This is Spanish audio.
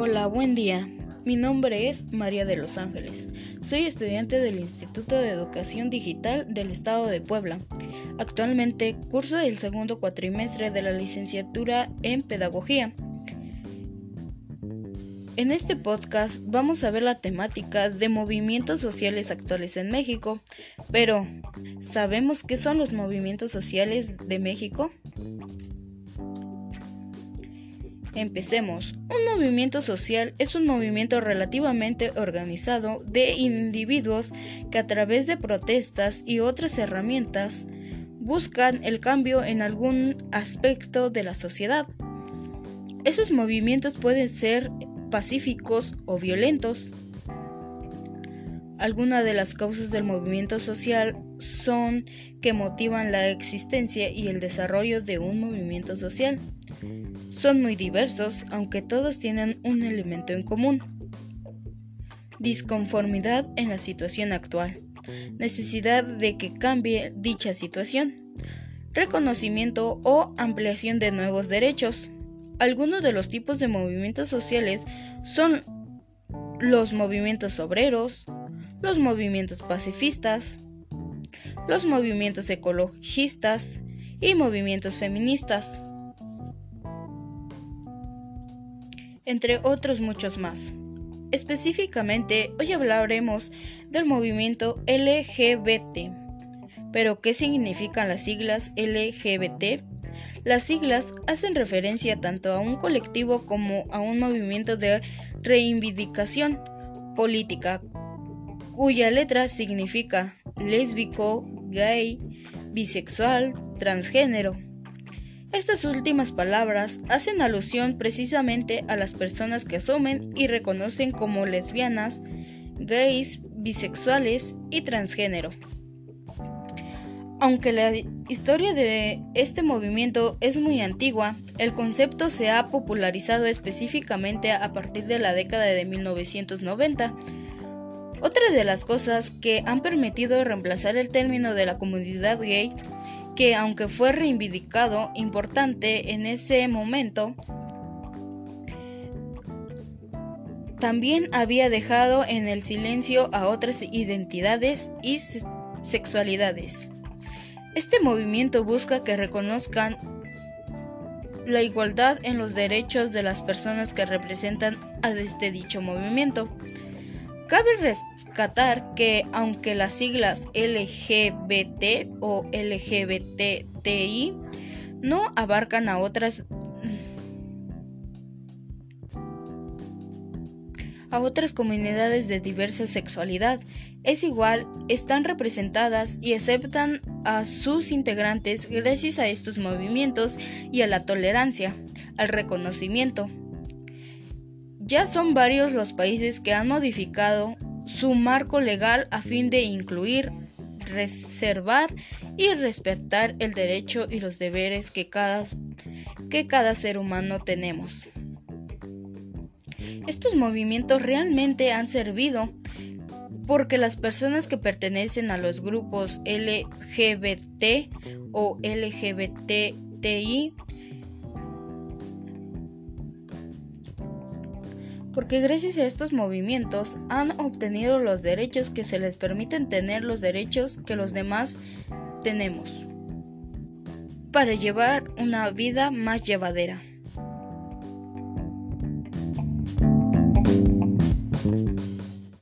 Hola, buen día. Mi nombre es María de los Ángeles. Soy estudiante del Instituto de Educación Digital del Estado de Puebla. Actualmente curso el segundo cuatrimestre de la licenciatura en Pedagogía. En este podcast vamos a ver la temática de movimientos sociales actuales en México. Pero, ¿sabemos qué son los movimientos sociales de México? Empecemos. Un movimiento social es un movimiento relativamente organizado de individuos que a través de protestas y otras herramientas buscan el cambio en algún aspecto de la sociedad. Esos movimientos pueden ser pacíficos o violentos. Algunas de las causas del movimiento social son que motivan la existencia y el desarrollo de un movimiento social. Son muy diversos, aunque todos tienen un elemento en común. Disconformidad en la situación actual. Necesidad de que cambie dicha situación. Reconocimiento o ampliación de nuevos derechos. Algunos de los tipos de movimientos sociales son los movimientos obreros, los movimientos pacifistas, los movimientos ecologistas y movimientos feministas. entre otros muchos más. Específicamente, hoy hablaremos del movimiento LGBT. ¿Pero qué significan las siglas LGBT? Las siglas hacen referencia tanto a un colectivo como a un movimiento de reivindicación política, cuya letra significa lésbico, gay, bisexual, transgénero. Estas últimas palabras hacen alusión precisamente a las personas que asumen y reconocen como lesbianas, gays, bisexuales y transgénero. Aunque la historia de este movimiento es muy antigua, el concepto se ha popularizado específicamente a partir de la década de 1990. Otra de las cosas que han permitido reemplazar el término de la comunidad gay que aunque fue reivindicado importante en ese momento, también había dejado en el silencio a otras identidades y sexualidades. Este movimiento busca que reconozcan la igualdad en los derechos de las personas que representan a este dicho movimiento. Cabe rescatar que aunque las siglas LGBT o LGBTI no abarcan a otras a otras comunidades de diversa sexualidad, es igual, están representadas y aceptan a sus integrantes gracias a estos movimientos y a la tolerancia, al reconocimiento, ya son varios los países que han modificado su marco legal a fin de incluir, reservar y respetar el derecho y los deberes que cada, que cada ser humano tenemos. Estos movimientos realmente han servido porque las personas que pertenecen a los grupos LGBT o LGBTI porque gracias a estos movimientos han obtenido los derechos que se les permiten tener los derechos que los demás tenemos para llevar una vida más llevadera.